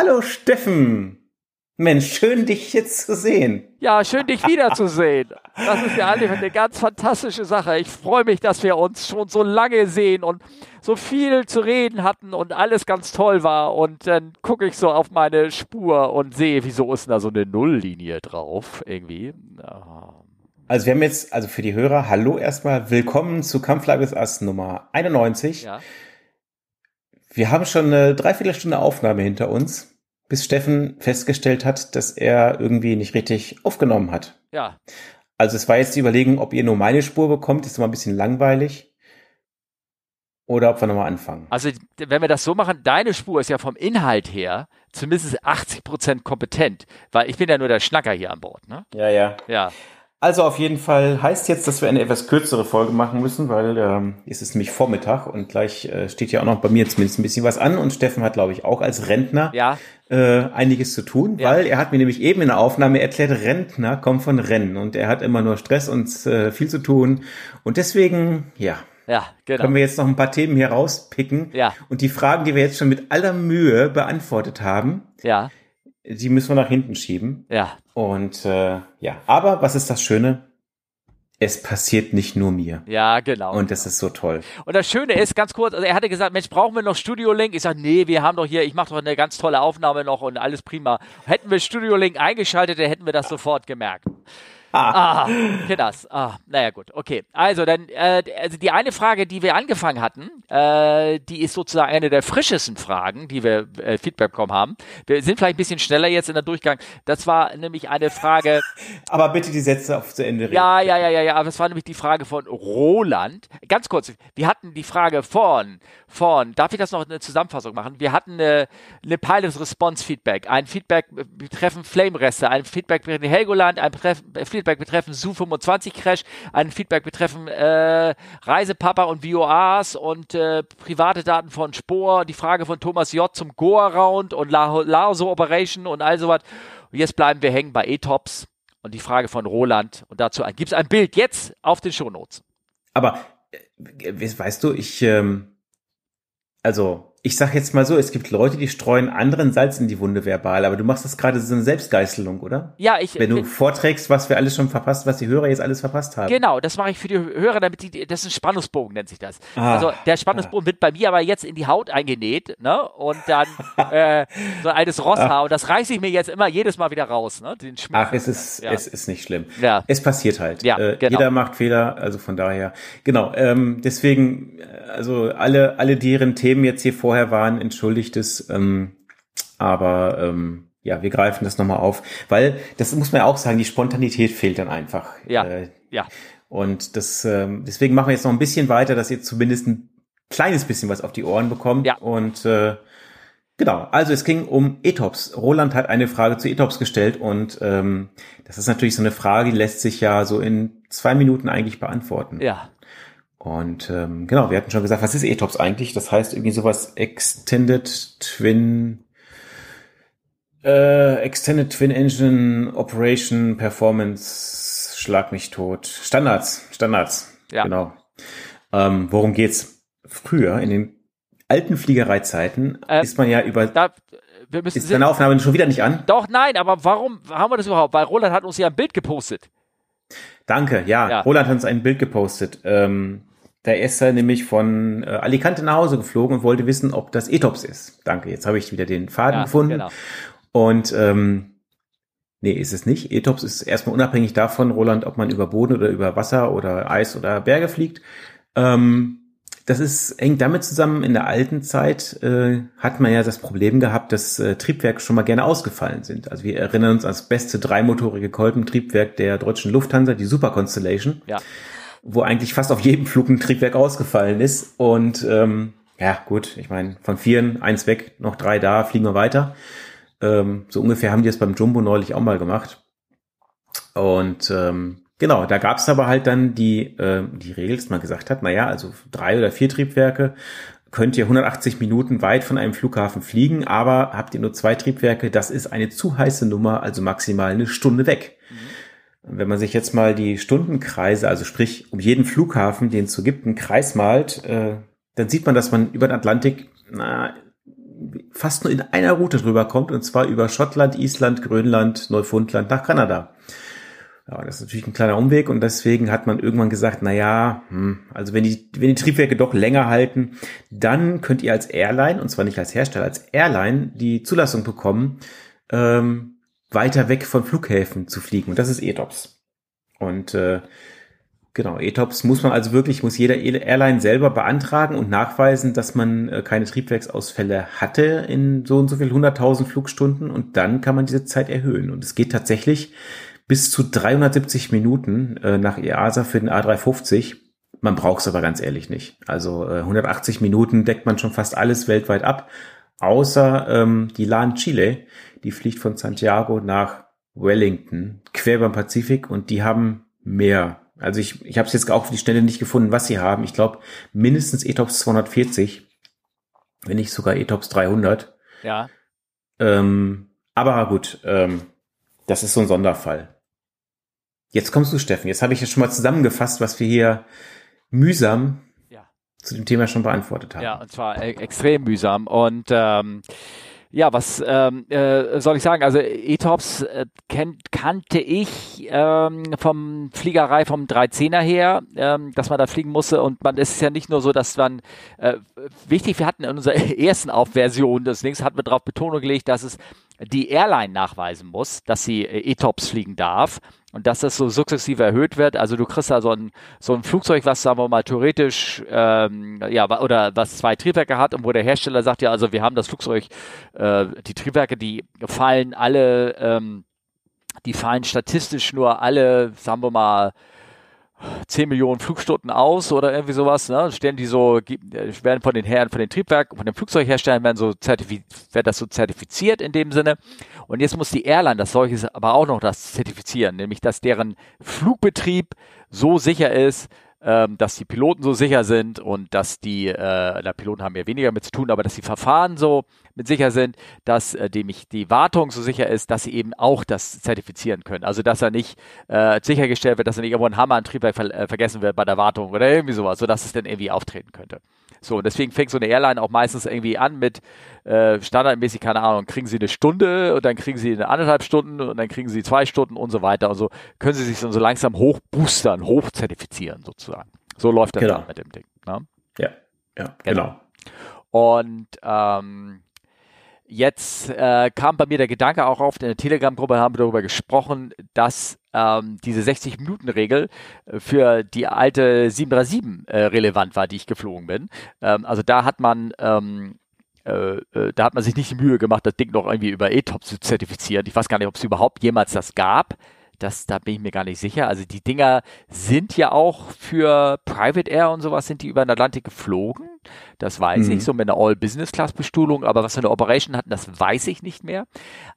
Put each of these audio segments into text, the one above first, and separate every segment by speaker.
Speaker 1: Hallo Steffen. Mensch, schön dich jetzt zu sehen.
Speaker 2: Ja, schön dich wiederzusehen. Das ist ja eigentlich eine ganz fantastische Sache. Ich freue mich, dass wir uns schon so lange sehen und so viel zu reden hatten und alles ganz toll war. Und dann gucke ich so auf meine Spur und sehe, wieso ist da so eine Nulllinie drauf irgendwie.
Speaker 1: Also wir haben jetzt, also für die Hörer, hallo erstmal, willkommen zu Kampflages Ass Nummer 91. Ja. Wir haben schon eine Dreiviertelstunde Aufnahme hinter uns bis Steffen festgestellt hat, dass er irgendwie nicht richtig aufgenommen hat.
Speaker 2: Ja.
Speaker 1: Also es war jetzt die Überlegung, ob ihr nur meine Spur bekommt, ist immer ein bisschen langweilig. Oder ob wir nochmal anfangen.
Speaker 2: Also, wenn wir das so machen, deine Spur ist ja vom Inhalt her zumindest 80 Prozent kompetent, weil ich bin ja nur der Schnacker hier an Bord, ne?
Speaker 1: Ja, ja.
Speaker 2: Ja.
Speaker 1: Also auf jeden Fall heißt jetzt, dass wir eine etwas kürzere Folge machen müssen, weil ähm, es ist nämlich Vormittag und gleich äh, steht ja auch noch bei mir zumindest ein bisschen was an und Steffen hat, glaube ich, auch als Rentner
Speaker 2: ja.
Speaker 1: äh, einiges zu tun, ja. weil er hat mir nämlich eben in der Aufnahme erklärt, Rentner kommen von Rennen und er hat immer nur Stress und äh, viel zu tun und deswegen, ja,
Speaker 2: ja, genau.
Speaker 1: Können wir jetzt noch ein paar Themen hier rauspicken?
Speaker 2: Ja.
Speaker 1: Und die Fragen, die wir jetzt schon mit aller Mühe beantwortet haben,
Speaker 2: ja.
Speaker 1: Die müssen wir nach hinten schieben.
Speaker 2: Ja.
Speaker 1: Und äh, ja, aber was ist das Schöne? Es passiert nicht nur mir.
Speaker 2: Ja, genau.
Speaker 1: Und das ist so toll.
Speaker 2: Und das Schöne ist, ganz kurz, also er hatte gesagt, Mensch, brauchen wir noch Studio Link? Ich sage, nee, wir haben doch hier, ich mache doch eine ganz tolle Aufnahme noch und alles prima. Hätten wir Studio Link eingeschaltet, dann hätten wir das sofort gemerkt. Ah, ah das. Ah, naja, gut, okay. Also, dann, äh, also die eine Frage, die wir angefangen hatten, äh, die ist sozusagen eine der frischesten Fragen, die wir äh, Feedback bekommen haben. Wir sind vielleicht ein bisschen schneller jetzt in der Durchgang. Das war nämlich eine Frage.
Speaker 1: Aber bitte die Sätze auf zu Ende
Speaker 2: reden. Ja, ja, ja, ja, ja. Aber das war nämlich die Frage von Roland. Ganz kurz, wir hatten die Frage von, von, darf ich das noch eine Zusammenfassung machen? Wir hatten eine, eine Pilot Response Feedback, ein Feedback betreffend Flame-Reste, ein Feedback betreffend Helgoland, ein Feedback betreffend Su-25 Crash, ein Feedback betreffend äh, Reisepapa und VOAs und äh, private Daten von Spor, die Frage von Thomas J. zum Goa-Round und Larso Operation und all sowas. Und jetzt bleiben wir hängen bei E-Tops und die Frage von Roland und dazu gibt es ein Bild jetzt auf den Shownotes.
Speaker 1: Aber äh, weißt du, ich ähm, also ich sag jetzt mal so, es gibt Leute, die streuen anderen Salz in die Wunde verbal, aber du machst das gerade so eine Selbstgeißelung, oder?
Speaker 2: Ja, ich.
Speaker 1: Wenn du vorträgst, was wir alles schon verpasst, was die Hörer jetzt alles verpasst haben.
Speaker 2: Genau, das mache ich für die Hörer, damit die, das ist ein Spannungsbogen, nennt sich das. Ah, also der Spannungsbogen ah. wird bei mir aber jetzt in die Haut eingenäht, ne? Und dann äh, so ein altes Rosshaar. Ah. Und das reiße ich mir jetzt immer jedes Mal wieder raus, ne?
Speaker 1: Den Ach, es ist, ja. es ist nicht schlimm.
Speaker 2: Ja.
Speaker 1: Es passiert halt.
Speaker 2: Ja,
Speaker 1: äh, genau. Jeder macht Fehler, also von daher. Genau, ähm, deswegen, äh, also alle, alle deren Themen jetzt hier vorher waren, entschuldigt es. Ähm, aber ähm, ja, wir greifen das nochmal auf, weil das muss man ja auch sagen, die Spontanität fehlt dann einfach.
Speaker 2: Ja. Äh, ja.
Speaker 1: Und das, ähm, deswegen machen wir jetzt noch ein bisschen weiter, dass ihr zumindest ein kleines bisschen was auf die Ohren bekommt.
Speaker 2: Ja.
Speaker 1: Und äh, genau, also es ging um ETOPS. Roland hat eine Frage zu ETOPS gestellt und ähm, das ist natürlich so eine Frage, die lässt sich ja so in zwei Minuten eigentlich beantworten.
Speaker 2: Ja.
Speaker 1: Und ähm, genau, wir hatten schon gesagt, was ist ETOPS eigentlich? Das heißt irgendwie sowas Extended Twin äh, Extended Twin Engine Operation Performance Schlag mich tot. Standards, Standards.
Speaker 2: Ja.
Speaker 1: Genau. Ähm, worum geht's? Früher in den alten Fliegereizeiten äh, ist man ja über
Speaker 2: da, wir müssen
Speaker 1: ist deine Aufnahme schon wieder nicht an?
Speaker 2: Doch, nein, aber warum haben wir das überhaupt? Weil Roland hat uns ja ein Bild gepostet.
Speaker 1: Danke, ja. ja. Roland hat uns ein Bild gepostet. Ähm, da ist er nämlich von äh, Alicante nach Hause geflogen und wollte wissen, ob das ETOPS ist. Danke, jetzt habe ich wieder den Faden ja, gefunden. Genau. Und ähm, nee, ist es nicht. ETOPS ist erstmal unabhängig davon, Roland, ob man über Boden oder über Wasser oder Eis oder Berge fliegt. Ähm, das ist hängt damit zusammen, in der alten Zeit äh, hat man ja das Problem gehabt, dass äh, Triebwerke schon mal gerne ausgefallen sind. Also wir erinnern uns ans beste dreimotorige Kolbentriebwerk der deutschen Lufthansa, die Super Constellation.
Speaker 2: Ja
Speaker 1: wo eigentlich fast auf jedem Flug ein Triebwerk ausgefallen ist. Und ähm, ja, gut, ich meine, von vieren, eins weg, noch drei da, fliegen wir weiter. Ähm, so ungefähr haben die es beim Jumbo neulich auch mal gemacht. Und ähm, genau, da gab es aber halt dann die, äh, die Regel, dass man gesagt hat, naja, also drei oder vier Triebwerke könnt ihr 180 Minuten weit von einem Flughafen fliegen, aber habt ihr nur zwei Triebwerke, das ist eine zu heiße Nummer, also maximal eine Stunde weg. Wenn man sich jetzt mal die Stundenkreise, also sprich um jeden Flughafen, den es so gibt, einen Kreis malt, äh, dann sieht man, dass man über den Atlantik na, fast nur in einer Route drüber kommt, und zwar über Schottland, Island, Grönland, Neufundland nach Kanada. Ja, das ist natürlich ein kleiner Umweg und deswegen hat man irgendwann gesagt, na ja, hm, also wenn die, wenn die Triebwerke doch länger halten, dann könnt ihr als Airline, und zwar nicht als Hersteller, als Airline die Zulassung bekommen, ähm, weiter weg von Flughäfen zu fliegen. Und das ist ETOPS. Und äh, genau, ETOPS muss man also wirklich, muss jeder Airline selber beantragen und nachweisen, dass man äh, keine Triebwerksausfälle hatte in so und so viel 100.000 Flugstunden und dann kann man diese Zeit erhöhen. Und es geht tatsächlich bis zu 370 Minuten äh, nach EASA für den A350. Man braucht es aber ganz ehrlich nicht. Also äh, 180 Minuten deckt man schon fast alles weltweit ab, außer ähm, die LAN Chile, die fliegt von Santiago nach Wellington, quer beim Pazifik und die haben mehr. Also ich, ich habe es jetzt auch für die Stelle nicht gefunden, was sie haben. Ich glaube mindestens ETOPS 240, wenn nicht sogar ETOPS 300.
Speaker 2: Ja.
Speaker 1: Ähm, aber gut, ähm, das ist so ein Sonderfall. Jetzt kommst du, Steffen. Jetzt habe ich ja schon mal zusammengefasst, was wir hier mühsam ja. zu dem Thema schon beantwortet haben.
Speaker 2: Ja, und zwar e extrem mühsam. Und ähm, ja, was ähm, äh, soll ich sagen? Also ETOPS äh, kennt, kannte ich ähm, vom Fliegerei vom 310er her, ähm, dass man da fliegen musste. Und man es ist ja nicht nur so, dass man äh, wichtig, wir hatten in unserer ersten Aufversion des Links hatten wir darauf Betonung gelegt, dass es die Airline nachweisen muss, dass sie äh, ETOPS fliegen darf und dass das so sukzessive erhöht wird. Also du kriegst da so ein, so ein Flugzeug, was sagen wir mal theoretisch, ähm, ja, oder was zwei Triebwerke hat und wo der Hersteller sagt, ja, also wir haben das Flugzeug, äh, die Triebwerke, die fallen alle, ähm, die fallen statistisch nur alle, sagen wir mal, 10 Millionen Flugstunden aus oder irgendwie sowas, ne? Stellen die so, äh, werden von den Herren, von den Triebwerken, von den Flugzeugherstellern werden so wird das so zertifiziert in dem Sinne. Und jetzt muss die Airline das solches aber auch noch das zertifizieren, nämlich dass deren Flugbetrieb so sicher ist, ähm, dass die Piloten so sicher sind und dass die, äh, na, Piloten haben ja weniger mit zu tun, aber dass die Verfahren so mit sicher sind, dass äh, dem ich die Wartung so sicher ist, dass sie eben auch das zertifizieren können. Also dass er nicht äh, sichergestellt wird, dass er nicht irgendwo ein Hammer an Triebwerk ver äh, vergessen wird bei der Wartung oder irgendwie sowas, sodass es dann irgendwie auftreten könnte. So, und deswegen fängt so eine Airline auch meistens irgendwie an mit äh, standardmäßig, keine Ahnung, kriegen sie eine Stunde und dann kriegen sie eine anderthalb Stunden und dann kriegen sie zwei Stunden und so weiter. Und so können sie sich so langsam hochboostern, hochzertifizieren sozusagen. So läuft das genau. dann mit dem Ding. Ne?
Speaker 1: Ja, ja, genau.
Speaker 2: genau. Und ähm, Jetzt äh, kam bei mir der Gedanke auch auf, in der Telegram-Gruppe haben wir darüber gesprochen, dass ähm, diese 60-Minuten-Regel äh, für die alte 737 äh, relevant war, die ich geflogen bin. Ähm, also da hat man ähm, äh, äh, da hat man sich nicht die Mühe gemacht, das Ding noch irgendwie über ETOP zu zertifizieren. Ich weiß gar nicht, ob es überhaupt jemals das gab. Das, da bin ich mir gar nicht sicher. Also die Dinger sind ja auch für Private Air und sowas sind die über den Atlantik geflogen. Das weiß mhm. ich, so mit einer All-Business-Class-Bestuhlung. Aber was für eine Operation hatten, das weiß ich nicht mehr.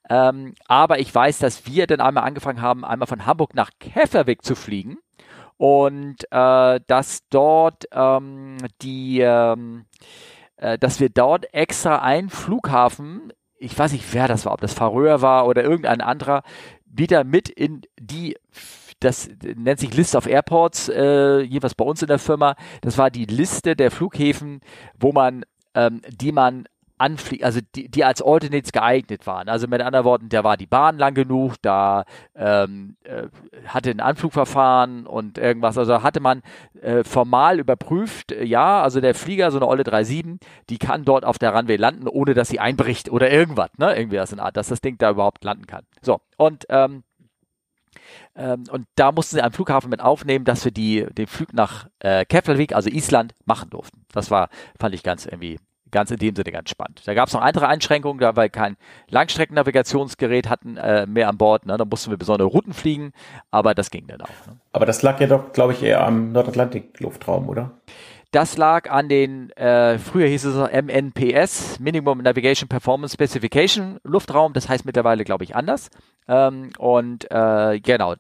Speaker 2: Ähm, aber ich weiß, dass wir dann einmal angefangen haben, einmal von Hamburg nach Käferwick zu fliegen. Und äh, dass dort ähm, die, ähm, äh, dass wir dort extra einen Flughafen ich weiß nicht, wer das war, ob das Faröer war oder irgendein anderer, wieder mit in die das nennt sich List of Airports, äh, jeweils bei uns in der Firma. Das war die Liste der Flughäfen, wo man, ähm, die man anfliegt, also die, die als Alternates geeignet waren. Also mit anderen Worten, da war die Bahn lang genug, da ähm, äh, hatte ein Anflugverfahren und irgendwas. Also hatte man äh, formal überprüft, äh, ja, also der Flieger, so eine Olle 37, die kann dort auf der Runway landen, ohne dass sie einbricht oder irgendwas, ne? Irgendwie das in Art, dass das Ding da überhaupt landen kann. So, und ähm, ähm, und da mussten sie am Flughafen mit aufnehmen, dass wir die, den Flug nach äh, Keflavik, also Island, machen durften. Das war, fand ich ganz irgendwie ganz in dem Sinne ganz spannend. Da gab es noch andere Einschränkungen, da wir kein Langstreckennavigationsgerät hatten äh, mehr an Bord. Ne? Da mussten wir besondere Routen fliegen, aber das ging dann auch. Ne?
Speaker 1: Aber das lag ja doch, glaube ich, eher am Nordatlantik-Luftraum, oder?
Speaker 2: Das lag an den, äh, früher hieß es MNPS, Minimum Navigation Performance Specification Luftraum, das heißt mittlerweile, glaube ich, anders. Ähm, und äh, genau,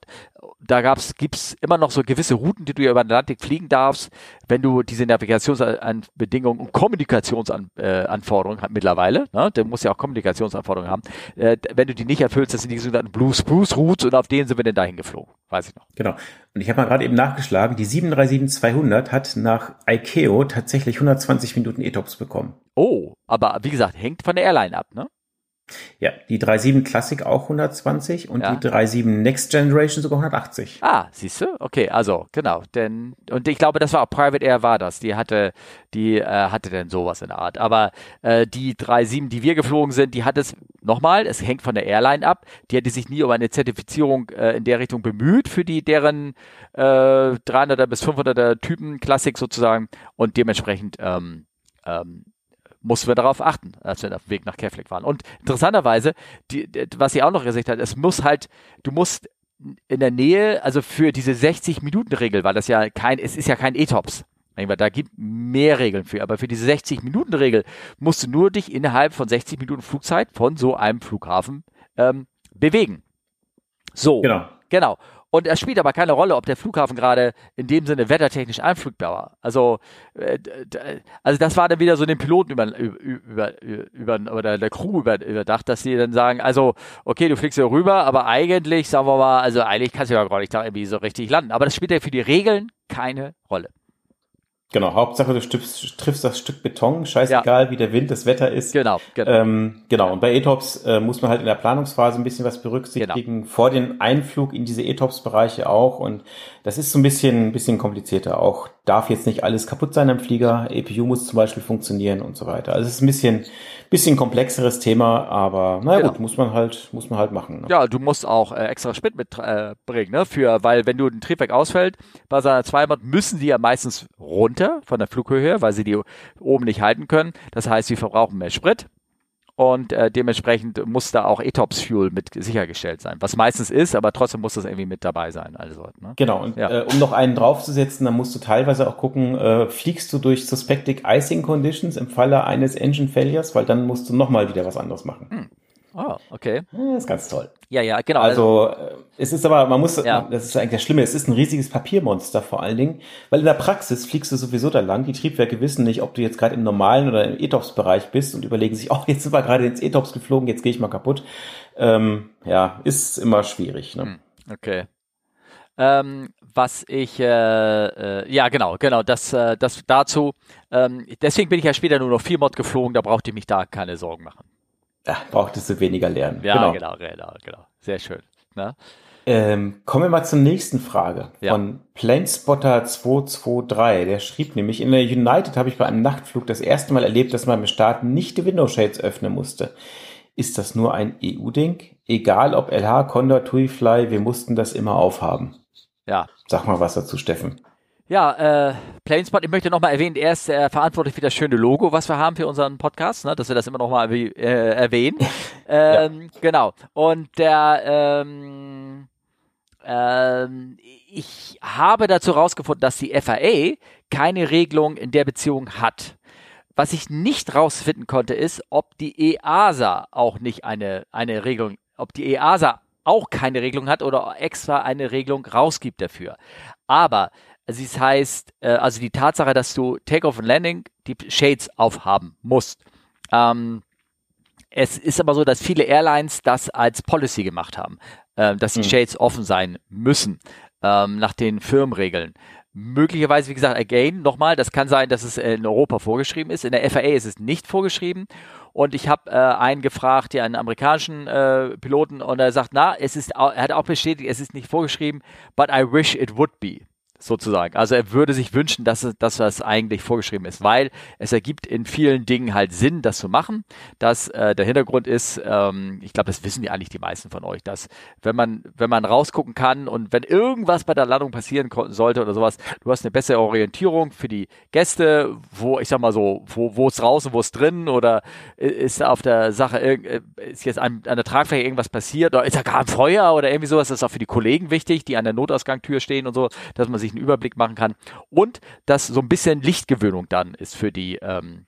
Speaker 2: da gab's, gibt's immer noch so gewisse Routen, die du über den Atlantik fliegen darfst, wenn du diese Navigationsbedingungen und Kommunikationsanforderungen äh, mittlerweile, ne? der muss ja auch Kommunikationsanforderungen haben, äh, wenn du die nicht erfüllst, das sind die sogenannten Blue Spruce Routes und auf denen sind wir denn dahin geflogen, weiß ich noch.
Speaker 1: Genau. Und ich habe mal gerade eben nachgeschlagen, die 737-200 hat nach ICAO tatsächlich 120 Minuten ETOPS bekommen.
Speaker 2: Oh, aber wie gesagt, hängt von der Airline ab, ne?
Speaker 1: Ja, die 3.7 Classic auch 120 und ja. die 3.7 Next Generation sogar 180.
Speaker 2: Ah, siehst du? Okay, also genau. Denn und ich glaube, das war auch Private Air war das. Die hatte, die äh, hatte denn sowas in der Art. Aber äh, die 3.7, die wir geflogen sind, die hat es nochmal. Es hängt von der Airline ab. Die hätte sich nie um eine Zertifizierung äh, in der Richtung bemüht für die deren äh, 300er bis 500er Typen Classic sozusagen und dementsprechend ähm, ähm, mussten wir darauf achten, als wir auf dem Weg nach Keflik waren. Und interessanterweise, die, was sie auch noch gesagt hat, es muss halt, du musst in der Nähe, also für diese 60-Minuten-Regel, weil das ja kein, es ist ja kein ETOPS. Da gibt mehr Regeln für, aber für diese 60-Minuten-Regel musst du nur dich innerhalb von 60 Minuten Flugzeit von so einem Flughafen ähm, bewegen. So. Genau. Genau. Und es spielt aber keine Rolle, ob der Flughafen gerade in dem Sinne wettertechnisch einflugbar war. Also, äh, also das war dann wieder so den Piloten über, über, über, oder der Crew über, überdacht, dass sie dann sagen, also, okay, du fliegst hier rüber, aber eigentlich, sagen wir mal, also eigentlich kannst du ja gar nicht da irgendwie so richtig landen. Aber das spielt ja für die Regeln keine Rolle.
Speaker 1: Genau, Hauptsache du triffst, triffst das Stück Beton, scheißegal ja. wie der Wind, das Wetter ist.
Speaker 2: Genau,
Speaker 1: genau. Ähm, genau, und bei ETOPS äh, muss man halt in der Planungsphase ein bisschen was berücksichtigen, genau. vor dem Einflug in diese ETOPS-Bereiche auch und das ist so ein bisschen, ein bisschen komplizierter. Auch darf jetzt nicht alles kaputt sein am Flieger, APU muss zum Beispiel funktionieren und so weiter. Also es ist ein bisschen, bisschen komplexeres Thema, aber naja genau. gut, muss man halt, muss man halt machen.
Speaker 2: Ne? Ja, du musst auch äh, extra Sprit mitbringen, äh, ne? Für, weil wenn du ein Triebwerk ausfällt, bei seiner Zweiband müssen die ja meistens runter von der Flughöhe, weil sie die oben nicht halten können. Das heißt, sie verbrauchen mehr Sprit und äh, dementsprechend muss da auch ETOPS Fuel mit sichergestellt sein, was meistens ist, aber trotzdem muss das irgendwie mit dabei sein. Also,
Speaker 1: ne? Genau, und ja. äh, um noch einen draufzusetzen, dann musst du teilweise auch gucken, äh, fliegst du durch Suspected Icing Conditions im Falle eines Engine Failures, weil dann musst du nochmal wieder was anderes machen. Hm.
Speaker 2: Oh, okay.
Speaker 1: Ja, ist ganz toll.
Speaker 2: Ja, ja, genau.
Speaker 1: Also, also es ist aber, man muss, ja. das ist eigentlich das Schlimme, es ist ein riesiges Papiermonster vor allen Dingen, weil in der Praxis fliegst du sowieso da lang. Die Triebwerke wissen nicht, ob du jetzt gerade im normalen oder im ETOPS-Bereich bist und überlegen sich, oh, jetzt sind wir gerade ins ETOPS geflogen, jetzt gehe ich mal kaputt. Ähm, ja, ist immer schwierig. Ne? Hm,
Speaker 2: okay. Ähm, was ich, äh, äh, ja genau, genau, das, äh, das dazu. Ähm, deswegen bin ich ja später nur noch vier Mod geflogen, da brauchte ich mich da keine Sorgen machen.
Speaker 1: Ja, brauchtest du weniger lernen.
Speaker 2: Ja, genau, genau, genau. genau. Sehr schön. Ne?
Speaker 1: Ähm, kommen wir mal zur nächsten Frage ja. von Planespotter 223. Der schrieb nämlich, in der United habe ich bei einem Nachtflug das erste Mal erlebt, dass man beim Start nicht die Window Shades öffnen musste. Ist das nur ein EU-Ding? Egal ob LH, Condor, TuiFly, wir mussten das immer aufhaben.
Speaker 2: Ja.
Speaker 1: Sag mal was dazu, Steffen.
Speaker 2: Ja, äh, Planespot, ich möchte nochmal erwähnen, er ist äh, verantwortlich für das schöne Logo, was wir haben für unseren Podcast, ne, dass wir das immer nochmal äh, erwähnen. ähm, ja. Genau. Und der, ähm, ähm, ich habe dazu rausgefunden, dass die FAA keine Regelung in der Beziehung hat. Was ich nicht rausfinden konnte, ist, ob die EASA auch nicht eine, eine Regelung, ob die EASA auch keine Regelung hat oder extra eine Regelung rausgibt dafür. Aber also es heißt, äh, also die Tatsache, dass du Takeoff und Landing die Shades aufhaben musst. Ähm, es ist aber so, dass viele Airlines das als Policy gemacht haben, äh, dass die mhm. Shades offen sein müssen ähm, nach den Firmenregeln. Möglicherweise, wie gesagt, again, nochmal, das kann sein, dass es in Europa vorgeschrieben ist. In der FAA ist es nicht vorgeschrieben. Und ich habe äh, einen gefragt, ja, einen amerikanischen äh, Piloten, und er sagt, na, es ist, er hat auch bestätigt, es ist nicht vorgeschrieben, but I wish it would be sozusagen. Also er würde sich wünschen, dass, dass das eigentlich vorgeschrieben ist, weil es ergibt in vielen Dingen halt Sinn, das zu machen. Dass äh, der Hintergrund ist, ähm, ich glaube, das wissen ja eigentlich die meisten von euch, dass wenn man wenn man rausgucken kann und wenn irgendwas bei der Landung passieren sollte oder sowas, du hast eine bessere Orientierung für die Gäste, wo ich sag mal so, wo wo es draußen, wo es drin oder ist auf der Sache äh, ist jetzt an, an der Tragfläche irgendwas passiert oder ist da gar ein Feuer oder irgendwie sowas, das ist auch für die Kollegen wichtig, die an der Notausgangstür stehen und so, dass man sich sich einen Überblick machen kann und dass so ein bisschen Lichtgewöhnung dann ist für die, ähm,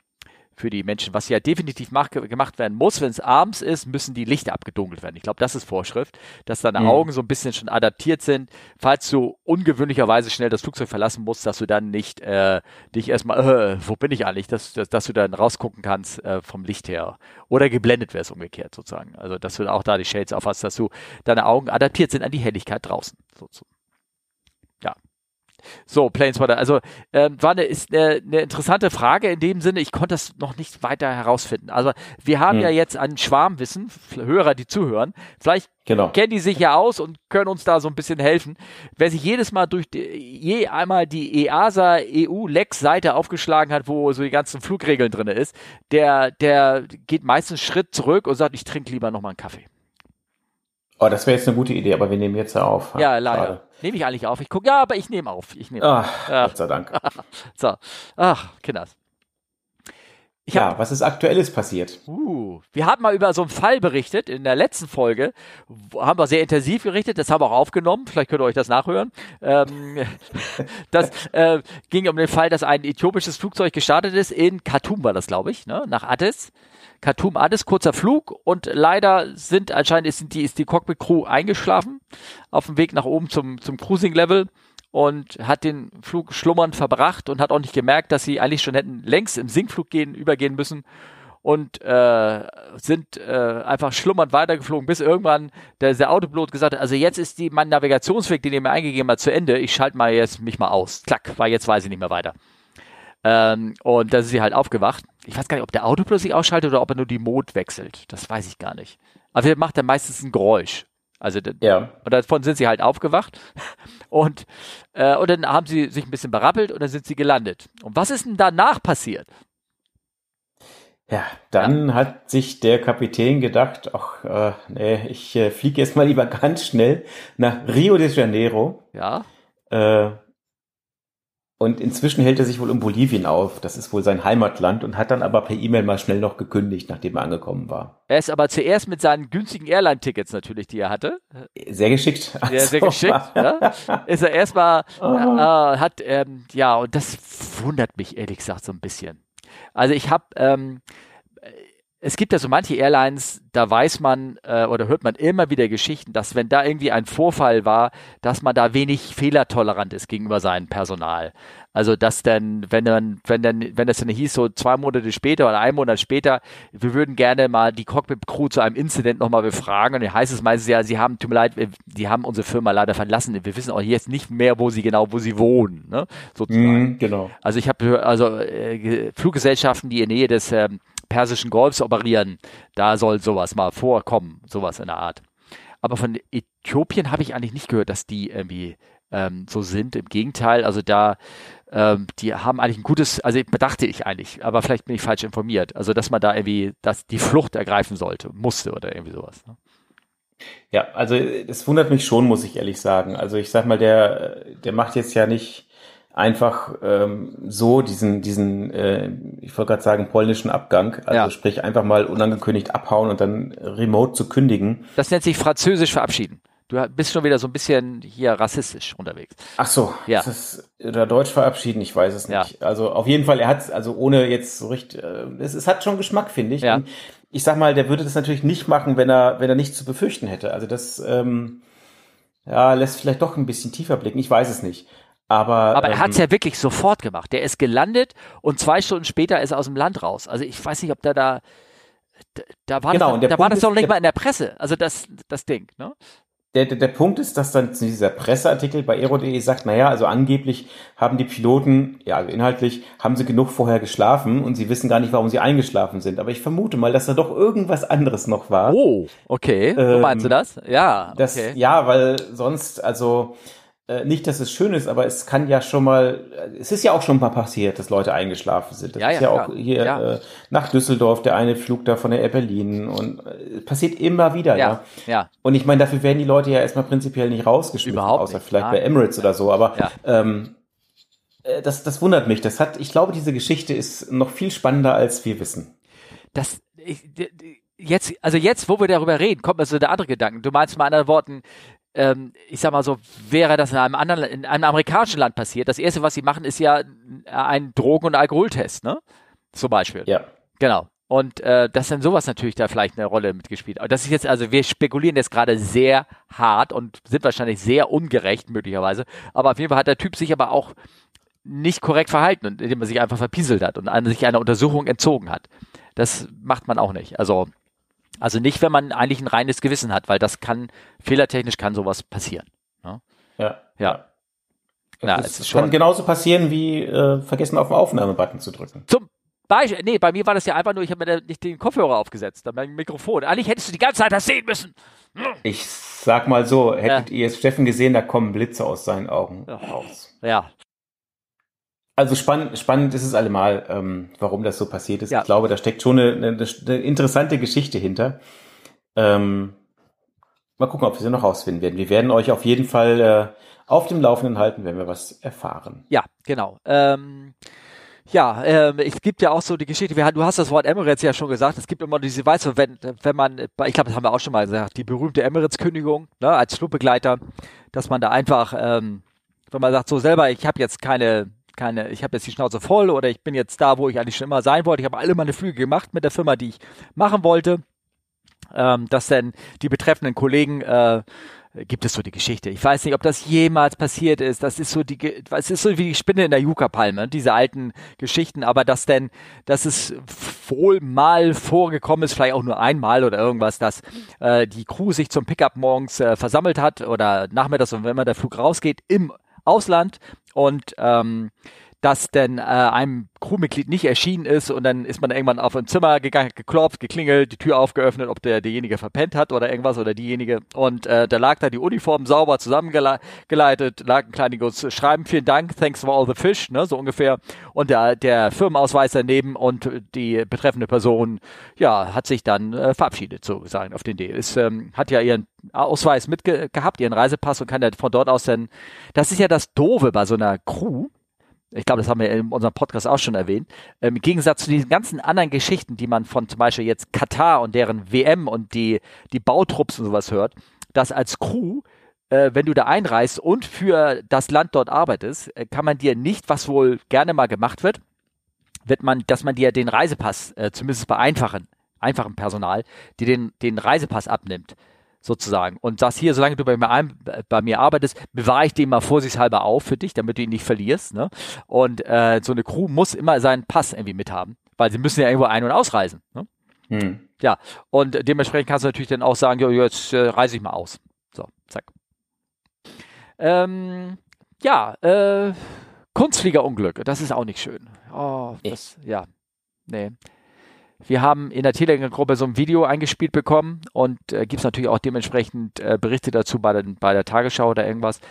Speaker 2: für die Menschen. Was ja definitiv mach, gemacht werden muss, wenn es abends ist, müssen die Lichter abgedunkelt werden. Ich glaube, das ist Vorschrift, dass deine mhm. Augen so ein bisschen schon adaptiert sind, falls du ungewöhnlicherweise schnell das Flugzeug verlassen musst, dass du dann nicht äh, dich erstmal, äh, wo bin ich eigentlich, dass, dass, dass du dann rausgucken kannst äh, vom Licht her. Oder geblendet wirst umgekehrt sozusagen. Also dass du auch da die Shades aufhast, dass du deine Augen adaptiert sind an die Helligkeit draußen. Sozusagen. So, Planespotter. Also ähm, war eine, ist eine, eine, interessante Frage in dem Sinne, ich konnte das noch nicht weiter herausfinden. Also wir haben hm. ja jetzt ein Schwarmwissen, Hörer, die zuhören. Vielleicht genau. kennen die sich ja aus und können uns da so ein bisschen helfen. Wer sich jedes Mal durch die, je einmal die EASA EU Lex Seite aufgeschlagen hat, wo so die ganzen Flugregeln drin ist, der, der geht meistens einen Schritt zurück und sagt, ich trinke lieber nochmal einen Kaffee.
Speaker 1: Oh, das wäre jetzt eine gute Idee, aber wir nehmen jetzt ja auf.
Speaker 2: Ja, leider. Nehme ich eigentlich auf? Ich gucke, ja, aber ich nehme auf. Ich nehme
Speaker 1: Ach, auf. Gott sei Dank.
Speaker 2: so. Ach, Kinders.
Speaker 1: Ich ja, hab, was ist aktuelles passiert?
Speaker 2: Uh, wir haben mal über so einen Fall berichtet in der letzten Folge. Haben wir sehr intensiv berichtet, das haben wir auch aufgenommen. Vielleicht könnt ihr euch das nachhören. Ähm, das äh, ging um den Fall, dass ein äthiopisches Flugzeug gestartet ist. In Khartoum war das, glaube ich, ne? nach Addis. Khartoum Addis, kurzer Flug und leider sind anscheinend ist die, ist die Cockpit-Crew eingeschlafen auf dem Weg nach oben zum, zum Cruising-Level und hat den Flug schlummernd verbracht und hat auch nicht gemerkt, dass sie eigentlich schon hätten längst im Sinkflug gehen, übergehen müssen und äh, sind äh, einfach schlummernd weitergeflogen, bis irgendwann der, der Autopilot gesagt hat, also jetzt ist die, mein Navigationsweg, den ihr mir eingegeben habt, zu Ende, ich schalte mal jetzt mich mal aus. Klack, weil jetzt weiß ich nicht mehr weiter. Ähm, und da ist sie halt aufgewacht. Ich weiß gar nicht, ob der Autopilot sich ausschaltet oder ob er nur die Mode wechselt. Das weiß ich gar nicht. Aber er macht dann meistens ein Geräusch. Also ja. und davon sind sie halt aufgewacht und äh, und dann haben sie sich ein bisschen berappelt und dann sind sie gelandet. Und was ist denn danach passiert?
Speaker 1: Ja, dann ja. hat sich der Kapitän gedacht, ach, äh, nee, ich äh, fliege jetzt mal lieber ganz schnell nach Rio de Janeiro.
Speaker 2: Ja.
Speaker 1: Äh, und inzwischen hält er sich wohl in Bolivien auf. Das ist wohl sein Heimatland und hat dann aber per E-Mail mal schnell noch gekündigt, nachdem er angekommen war.
Speaker 2: Er ist aber zuerst mit seinen günstigen Airline-Tickets natürlich, die er hatte.
Speaker 1: Sehr geschickt.
Speaker 2: Sehr, sehr geschickt. ja. Ist er erstmal, oh. äh, hat, ähm, ja, und das wundert mich ehrlich gesagt so ein bisschen. Also ich habe, ähm, es gibt ja so manche Airlines, da weiß man äh, oder hört man immer wieder Geschichten, dass wenn da irgendwie ein Vorfall war, dass man da wenig fehlertolerant ist gegenüber seinem Personal. Also dass dann, wenn dann, wenn dann, wenn das dann hieß, so zwei Monate später oder ein Monat später, wir würden gerne mal die Cockpit-Crew zu einem Incident nochmal befragen. Und dann heißt es meistens ja, sie haben, tut mir leid, die haben unsere Firma leider verlassen. Wir wissen auch jetzt nicht mehr, wo sie genau, wo sie wohnen, ne?
Speaker 1: Sozusagen. Mm, genau.
Speaker 2: Also ich habe also äh, Fluggesellschaften, die in Nähe des ähm, Persischen Golfs operieren. Da soll sowas mal vorkommen, sowas in der Art. Aber von Äthiopien habe ich eigentlich nicht gehört, dass die irgendwie ähm, so sind. Im Gegenteil, also da, ähm, die haben eigentlich ein gutes, also bedachte ich eigentlich, aber vielleicht bin ich falsch informiert. Also dass man da irgendwie, dass die Flucht ergreifen sollte, musste oder irgendwie sowas. Ne?
Speaker 1: Ja, also es wundert mich schon, muss ich ehrlich sagen. Also ich sag mal, der, der macht jetzt ja nicht einfach ähm, so diesen, diesen, äh, ich wollte gerade sagen, polnischen Abgang, also ja. sprich einfach mal unangekündigt abhauen und dann remote zu kündigen.
Speaker 2: Das nennt sich französisch verabschieden. Du bist schon wieder so ein bisschen hier rassistisch unterwegs.
Speaker 1: Ach so, ja. Ist, oder Deutsch verabschieden, ich weiß es nicht. Ja. Also auf jeden Fall, er hat also ohne jetzt so richtig, äh, es, es hat schon Geschmack, finde ich. Ja. Und ich sag mal, der würde das natürlich nicht machen, wenn er, wenn er nichts zu befürchten hätte. Also das, ähm, ja, lässt vielleicht doch ein bisschen tiefer blicken. Ich weiß es nicht. Aber,
Speaker 2: Aber er ähm, hat es ja wirklich sofort gemacht. Der ist gelandet und zwei Stunden später ist er aus dem Land raus. Also ich weiß nicht, ob der da da war genau, das, da war das doch nicht mal in der Presse, also das, das Ding, ne?
Speaker 1: Der, der, der Punkt ist, dass dann dieser Presseartikel bei aero.de sagt, naja, also angeblich haben die Piloten, ja, also inhaltlich, haben sie genug vorher geschlafen und sie wissen gar nicht, warum sie eingeschlafen sind. Aber ich vermute mal, dass da doch irgendwas anderes noch war.
Speaker 2: Oh, okay. Ähm, so meinst du das? Ja. Okay.
Speaker 1: Das, ja, weil sonst, also äh, nicht, dass es schön ist, aber es kann ja schon mal, es ist ja auch schon mal passiert, dass Leute eingeschlafen sind. Das ja, ist ja, ja auch hier ja. äh, nach Düsseldorf, der eine Flug da von der Air Berlin und äh, passiert immer wieder, ja. ja. Und ich meine, dafür werden die Leute ja erstmal prinzipiell nicht rausgeschmissen,
Speaker 2: Überhaupt
Speaker 1: außer nicht. vielleicht bei Emirates oder so, aber ähm, äh, das, das wundert mich. Das hat, ich glaube, diese Geschichte ist noch viel spannender, als wir wissen.
Speaker 2: Das, ich, jetzt, also jetzt, wo wir darüber reden, kommt mir so der andere Gedanke. Du meinst mal anderen Worten, ähm, ich sag mal so, wäre das in einem anderen, in einem amerikanischen Land passiert, das erste, was sie machen, ist ja ein Drogen- und Alkoholtest, ne? Zum Beispiel.
Speaker 1: Ja.
Speaker 2: Genau. Und äh, dass dann sowas natürlich da vielleicht eine Rolle mitgespielt. hat. das ist jetzt, also wir spekulieren jetzt gerade sehr hart und sind wahrscheinlich sehr ungerecht möglicherweise. Aber auf jeden Fall hat der Typ sich aber auch nicht korrekt verhalten, indem er sich einfach verpieselt hat und sich einer Untersuchung entzogen hat. Das macht man auch nicht. Also, also nicht, wenn man eigentlich ein reines Gewissen hat, weil das kann, fehlertechnisch kann sowas passieren.
Speaker 1: Ne? Ja. Ja. ja. Das, das kann genauso passieren wie äh, vergessen auf den Aufnahmebutton zu drücken.
Speaker 2: Zum Beispiel, nee, bei mir war das ja einfach nur, ich habe mir nicht den Kopfhörer aufgesetzt, dann mein Mikrofon. Eigentlich hättest du die ganze Zeit das sehen müssen.
Speaker 1: Ich sag mal so, hättet ja. ihr jetzt Steffen gesehen, da kommen Blitze aus seinen Augen raus.
Speaker 2: Ja,
Speaker 1: also spannend, spannend ist es allemal, ähm, warum das so passiert ist. Ja. Ich glaube, da steckt schon eine, eine, eine interessante Geschichte hinter. Ähm, mal gucken, ob wir sie noch rausfinden werden. Wir werden euch auf jeden Fall äh, auf dem Laufenden halten, wenn wir was erfahren.
Speaker 2: Ja, genau. Ähm, ja, ähm, es gibt ja auch so die Geschichte, wir, du hast das Wort Emirates ja schon gesagt, es gibt immer diese, weißt du, wenn, wenn man, ich glaube, das haben wir auch schon mal gesagt, die berühmte Emirates-Kündigung, ne, als Flugbegleiter, dass man da einfach, ähm, wenn man sagt, so selber, ich habe jetzt keine keine, ich habe jetzt die Schnauze voll oder ich bin jetzt da, wo ich eigentlich schon immer sein wollte. Ich habe alle meine Flüge gemacht mit der Firma, die ich machen wollte. Ähm, dass dann die betreffenden Kollegen äh, gibt es so die Geschichte. Ich weiß nicht, ob das jemals passiert ist. Das ist so die, es ist so wie die Spinne in der Yucca-Palme, diese alten Geschichten. Aber dass denn, dass es wohl mal vorgekommen ist, vielleicht auch nur einmal oder irgendwas, dass äh, die Crew sich zum Pickup morgens äh, versammelt hat oder nachmittags, wenn man der Flug rausgeht, im Ausland. Und ähm, dass denn äh, einem Crewmitglied nicht erschienen ist und dann ist man irgendwann auf ein Zimmer gegangen, geklopft, geklingelt, die Tür aufgeöffnet, ob der derjenige verpennt hat oder irgendwas oder diejenige und äh, da lag da die Uniform sauber zusammengeleitet, lag ein kleines Schreiben, vielen Dank, thanks for all the fish, ne, so ungefähr und der, der Firmenausweis daneben und die betreffende Person, ja, hat sich dann äh, verabschiedet, sozusagen, auf den D. Ist, ähm, hat ja ihren Ausweis mitgehabt, ihren Reisepass und kann ja von dort aus dann, das ist ja das Doofe bei so einer Crew, ich glaube, das haben wir in unserem Podcast auch schon erwähnt, im Gegensatz zu diesen ganzen anderen Geschichten, die man von zum Beispiel jetzt Katar und deren WM und die, die Bautrupps und sowas hört, dass als Crew, äh, wenn du da einreist und für das Land dort arbeitest, äh, kann man dir nicht, was wohl gerne mal gemacht wird, wird man, dass man dir den Reisepass, äh, zumindest bei einfachen, einfachem Personal, die den, den Reisepass abnimmt sozusagen. Und sagst hier, solange du bei mir, ein, bei mir arbeitest, bewahre ich den mal vorsichtshalber auf für dich, damit du ihn nicht verlierst. Ne? Und äh, so eine Crew muss immer seinen Pass irgendwie mithaben, weil sie müssen ja irgendwo ein- und ausreisen. Ne? Hm. Ja, und dementsprechend kannst du natürlich dann auch sagen, jo, jetzt äh, reise ich mal aus. So, zack. Ähm, ja, äh, Kunstfliegerunglück, das ist auch nicht schön. Oh, das, ja, nee. Wir haben in der Telegram-Gruppe so ein Video eingespielt bekommen und äh, gibt es natürlich auch dementsprechend äh, Berichte dazu bei, den, bei der Tagesschau oder irgendwas.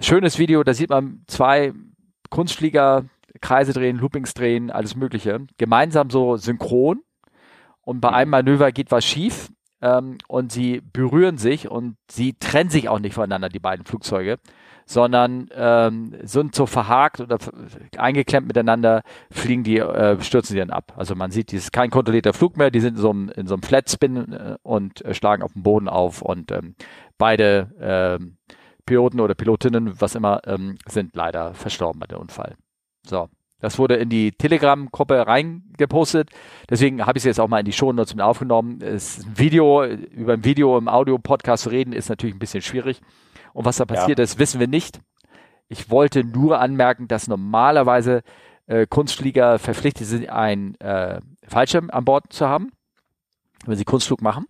Speaker 2: Schönes Video, da sieht man zwei Kunstflieger Kreise drehen, Loopings drehen, alles Mögliche. Gemeinsam so synchron. Und bei einem Manöver geht was schief ähm, und sie berühren sich und sie trennen sich auch nicht voneinander, die beiden Flugzeuge sondern ähm, sind so verhakt oder eingeklemmt miteinander, fliegen die, äh, stürzen die dann ab. Also man sieht, es ist kein kontrollierter Flug mehr, die sind in so einem, in so einem Flatspin äh, und äh, schlagen auf dem Boden auf und ähm, beide ähm, Piloten oder Pilotinnen, was immer, ähm, sind leider verstorben bei dem Unfall. So. Das wurde in die Telegram-Gruppe reingepostet. Deswegen habe ich es jetzt auch mal in die Shownotes mit aufgenommen. Es ein Video, über ein Video im Audio-Podcast zu reden, ist natürlich ein bisschen schwierig. Und was da passiert ja. ist, wissen wir nicht. Ich wollte nur anmerken, dass normalerweise äh, Kunstflieger verpflichtet sind, einen äh, Fallschirm an Bord zu haben, wenn sie Kunstflug machen.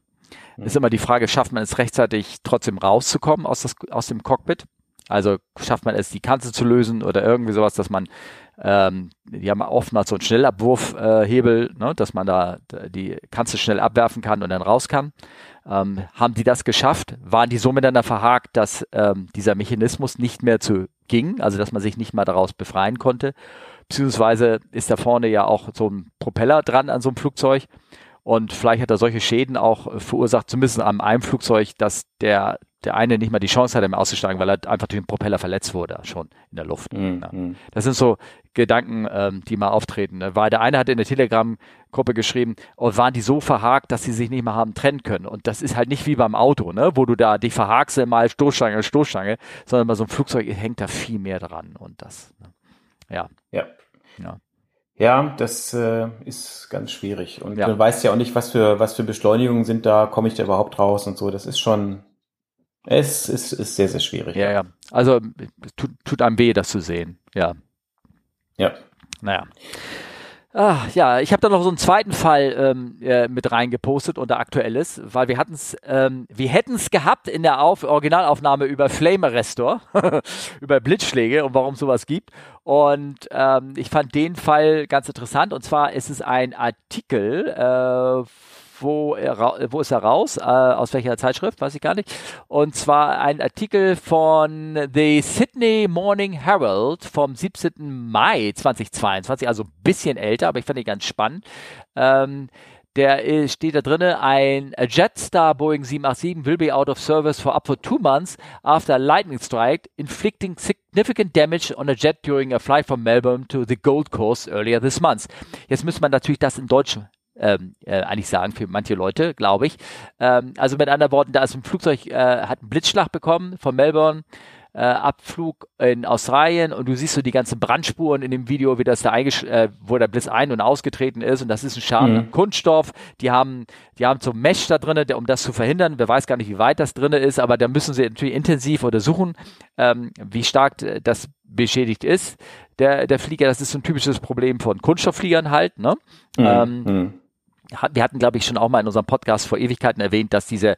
Speaker 2: Mhm. Ist immer die Frage, schafft man es rechtzeitig trotzdem rauszukommen aus, das, aus dem Cockpit? Also schafft man es, die Kanzel zu lösen oder irgendwie sowas, dass man, ähm, die haben oftmals so einen Schnellabwurfhebel, ne, dass man da die Kanzel schnell abwerfen kann und dann raus kann. Ähm, haben die das geschafft? Waren die so miteinander verhakt, dass ähm, dieser Mechanismus nicht mehr zu ging, also dass man sich nicht mal daraus befreien konnte? Beziehungsweise ist da vorne ja auch so ein Propeller dran an so einem Flugzeug und vielleicht hat er solche Schäden auch verursacht, zumindest am einem Flugzeug, dass der der eine nicht mal die Chance hatte, auszusteigen, weil er einfach durch den Propeller verletzt wurde, schon in der Luft. Mhm. Ja. Das sind so Gedanken, ähm, die mal auftreten. Ne? Weil der eine hat in der Telegram-Gruppe geschrieben, oh, waren die so verhakt, dass sie sich nicht mehr haben trennen können. Und das ist halt nicht wie beim Auto, ne? wo du da dich verhakst, mal Stoßstange, Stoßstange, sondern bei so einem Flugzeug hängt da viel mehr dran. Und das, ne? ja.
Speaker 1: Ja. ja. Ja, das äh, ist ganz schwierig. Und ja. du weißt ja auch nicht, was für, was für Beschleunigungen sind da, komme ich da überhaupt raus und so. Das ist schon, es ist, ist sehr, sehr schwierig.
Speaker 2: Ja, ja. Also tut, tut einem weh, das zu sehen. Ja.
Speaker 1: Ja.
Speaker 2: Naja. Ach, ja, ich habe da noch so einen zweiten Fall ähm, äh, mit reingepostet unter Aktuelles, weil wir hatten es, ähm, wir hätten es gehabt in der Auf Originalaufnahme über Flame Arrestor, über Blitzschläge und warum sowas gibt. Und ähm, ich fand den Fall ganz interessant. Und zwar ist es ein Artikel äh, wo, wo ist er raus? Äh, aus welcher Zeitschrift? Weiß ich gar nicht. Und zwar ein Artikel von The Sydney Morning Herald vom 17. Mai 2022, also ein bisschen älter, aber ich fand ihn ganz spannend. Ähm, der steht da drin, ein Jetstar Boeing 787 will be out of service for up to two months after a lightning strike, inflicting significant damage on a jet during a flight from Melbourne to the Gold Coast earlier this month. Jetzt müsste man natürlich das in Deutsch ähm, äh, eigentlich sagen für manche Leute, glaube ich. Ähm, also mit anderen Worten, da ist ein Flugzeug, äh, hat einen Blitzschlag bekommen von Melbourne. Äh, Abflug in Australien und du siehst so die ganzen Brandspuren in dem Video, wie das da äh, wo der Blitz ein- und ausgetreten ist und das ist ein Schaden mhm. Kunststoff. Die haben, die haben so Mesh da drin, um das zu verhindern. Wer weiß gar nicht, wie weit das drin ist, aber da müssen sie natürlich intensiv untersuchen, ähm, wie stark das beschädigt ist. Der, der Flieger, das ist so ein typisches Problem von Kunststofffliegern halt, ne? Mhm. Ähm, mhm wir hatten, glaube ich, schon auch mal in unserem Podcast vor Ewigkeiten erwähnt, dass diese